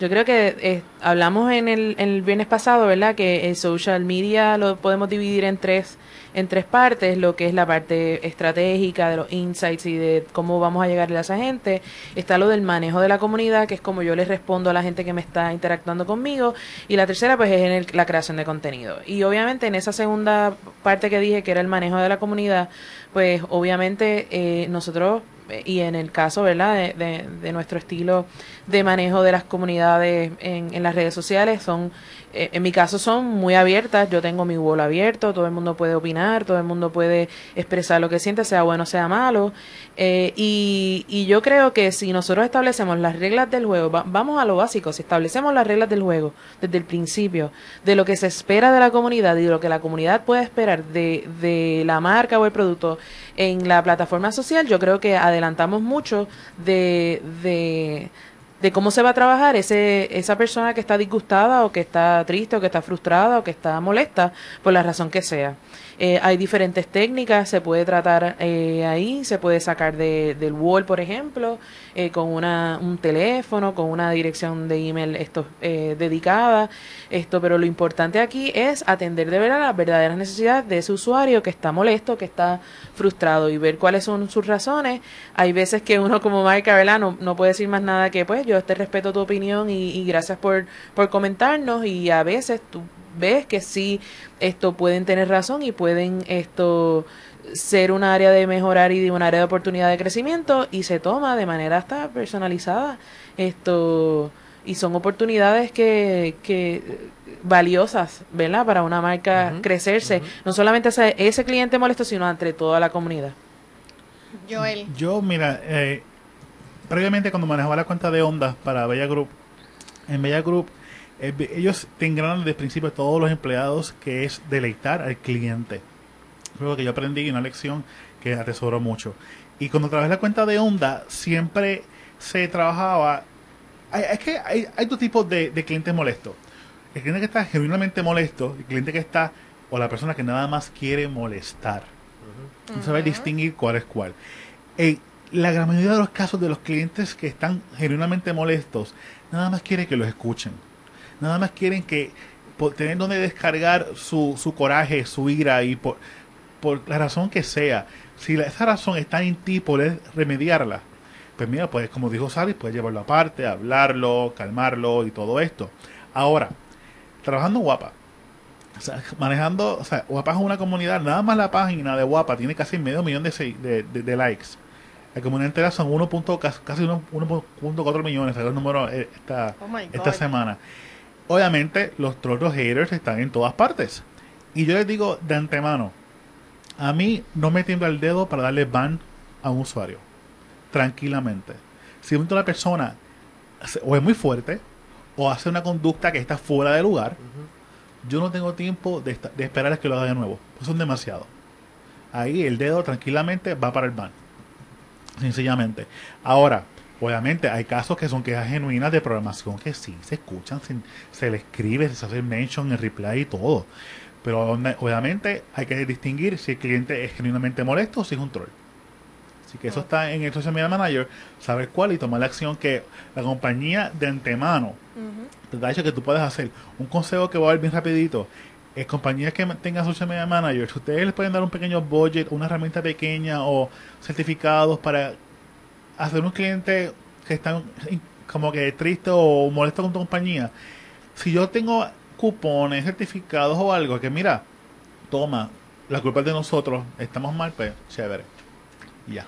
Yo creo que eh, hablamos en el, en el viernes pasado, ¿verdad? Que el social media lo podemos dividir en tres en tres partes, lo que es la parte estratégica de los insights y de cómo vamos a llegarle a esa gente, está lo del manejo de la comunidad, que es como yo les respondo a la gente que me está interactuando conmigo, y la tercera pues es en la creación de contenido. Y obviamente en esa segunda parte que dije, que era el manejo de la comunidad, pues obviamente eh, nosotros y en el caso, ¿verdad?, de, de, nuestro estilo de manejo de las comunidades en, en las redes sociales, son, en mi caso, son muy abiertas. Yo tengo mi wall abierto, todo el mundo puede opinar, todo el mundo puede expresar lo que siente, sea bueno, sea malo. Eh, y, y yo creo que si nosotros establecemos las reglas del juego, vamos a lo básico, si establecemos las reglas del juego desde el principio, de lo que se espera de la comunidad y de lo que la comunidad puede esperar de, de la marca o el producto en la plataforma social, yo creo que adelantamos mucho de, de, de cómo se va a trabajar ese, esa persona que está disgustada o que está triste o que está frustrada o que está molesta por la razón que sea. Eh, hay diferentes técnicas, se puede tratar eh, ahí, se puede sacar de, del wall, por ejemplo, eh, con una, un teléfono, con una dirección de email esto, dedicada, esto, pero lo importante aquí es atender de verdad las verdaderas necesidades de ese usuario que está molesto, que está frustrado y ver cuáles son sus razones. Hay veces que uno como marca, ¿verdad? No, no puede decir más nada que pues yo te respeto tu opinión y, y gracias por, por comentarnos y a veces tú ves que sí esto pueden tener razón y pueden esto ser un área de mejorar y de un área de oportunidad de crecimiento y se toma de manera hasta personalizada esto y son oportunidades que, que valiosas, ¿verdad? Para una marca crecerse, no solamente ese, ese cliente molesto, sino entre toda la comunidad. Joel. Yo, mira, eh, previamente cuando manejaba la cuenta de ondas para Bella Group, en Bella Group ellos tendrán desde el principio a todos los empleados que es deleitar al cliente. Luego que yo aprendí una lección que atesoro mucho. Y cuando trabajé la cuenta de Onda, siempre se trabajaba. es que hay, hay dos tipos de, clientes molestos. El cliente que está genuinamente molesto, el cliente que está, o la persona que nada más quiere molestar. No sabe distinguir cuál es cuál. En la gran mayoría de los casos de los clientes que están genuinamente molestos, nada más quiere que los escuchen nada más quieren que por tener donde descargar su, su coraje, su ira y por, por la razón que sea. Si esa razón está en ti, poder remediarla. Pues mira, pues como dijo Sally, puedes llevarlo aparte, hablarlo, calmarlo y todo esto. Ahora, trabajando guapa, manejando, o sea, Guapa es una comunidad, nada más la página de Guapa tiene casi medio millón de, de, likes. La comunidad entera son 1. casi 1.4 millones, el número eh, esta, oh esta semana obviamente los trolls, haters están en todas partes. Y yo les digo de antemano, a mí no me tiembla el dedo para darle ban a un usuario. Tranquilamente. Si una persona o es muy fuerte o hace una conducta que está fuera de lugar, yo no tengo tiempo de, esperar a que lo haga de nuevo. Pues son demasiado. Ahí el dedo tranquilamente va para el ban. Sencillamente. Ahora, Obviamente hay casos que son quejas genuinas de programación que sí se escuchan, se, le escribe, se hace mention, el reply y todo. Pero obviamente hay que distinguir si el cliente es genuinamente molesto o si es un troll. Así que eso está en el Social Media Manager, saber cuál y tomar la acción que la compañía de antemano te ha dicho que tú puedes hacer. Un consejo que voy a ver bien rapidito. Es compañías que tengan Social Media Manager, si ustedes les pueden dar un pequeño budget, una herramienta pequeña o certificados para hacer un cliente que está como que triste o molesto con tu compañía, si yo tengo cupones, certificados o algo, que mira, toma, la culpa es de nosotros, estamos mal, pues chévere. Y ya.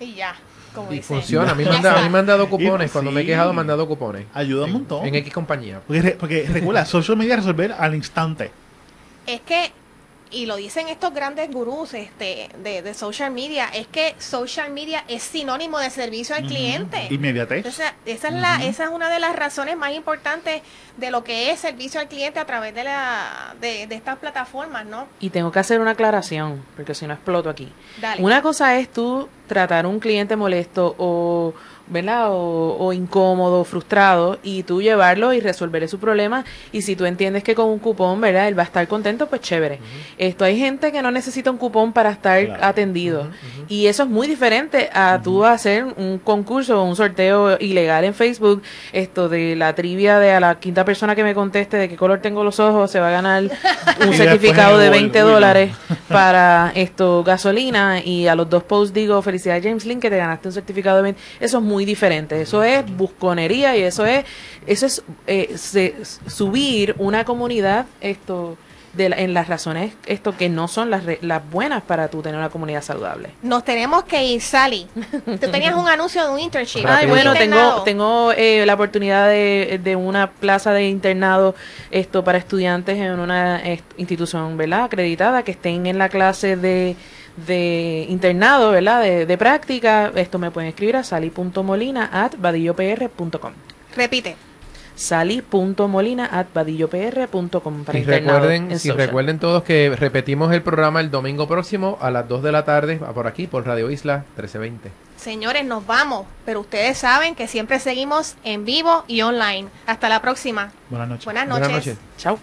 Y ya. Como y funciona. A mí, me han dado cupones. Cuando me he quejado, me han dado cupones. Ayuda un montón. En X compañía. Porque, porque recuerda, social media resolver al instante. Es que y lo dicen estos grandes gurús este, de, social media, es que social media es sinónimo de servicio al cliente. Inmediatez. esa, es la, esa es una de las razones más importantes de lo que es servicio al cliente a través de, la, de, estas plataformas, ¿no? Y tengo que hacer una aclaración, porque si no exploto aquí. Una cosa es tú tratar un cliente molesto o ¿verdad? O, o incómodo, frustrado, y tú llevarlo y resolverle su problema. Y si tú entiendes que con un cupón, ¿verdad? Él va a estar contento, pues chévere. Esto hay gente que no necesita un cupón para estar Claro. atendido. Y eso es muy diferente a tú hacer un concurso o un sorteo ilegal en Facebook. Esto de la trivia de a la quinta persona que me conteste de qué color tengo los ojos se va a ganar [laughs] un certificado de el 20 Google. dólares para esto gasolina. Y a los dos posts digo felicidades James Link que te ganaste un certificado de 20 eso es muy diferente. Eso es busconería y eso es eso es eh, se- subir una comunidad esto de la- en las razones esto que no son las, re- las buenas para tú tener una comunidad saludable Nos tenemos que ir, Sally. [laughs] Tú tenías un anuncio de un internship. Ay, bueno, tengo, Internado. tengo eh, la oportunidad de, de una plaza de internado esto para estudiantes en una institución, ¿verdad? Acreditada, que estén en la clase de, de internado, ¿verdad? De, de práctica. Esto me pueden escribir a sali.molina at vadillopr.com. Repite. sali.molina at vadillopr.com para Y recuerden, en si social. recuerden todos que repetimos el programa el domingo próximo a las 2 de la tarde por aquí, por Radio Isla 1320. Señores, nos vamos. Pero ustedes saben que siempre seguimos en vivo y online. Hasta la próxima. Buenas noches. Buenas Buenas noches. noches. Chao.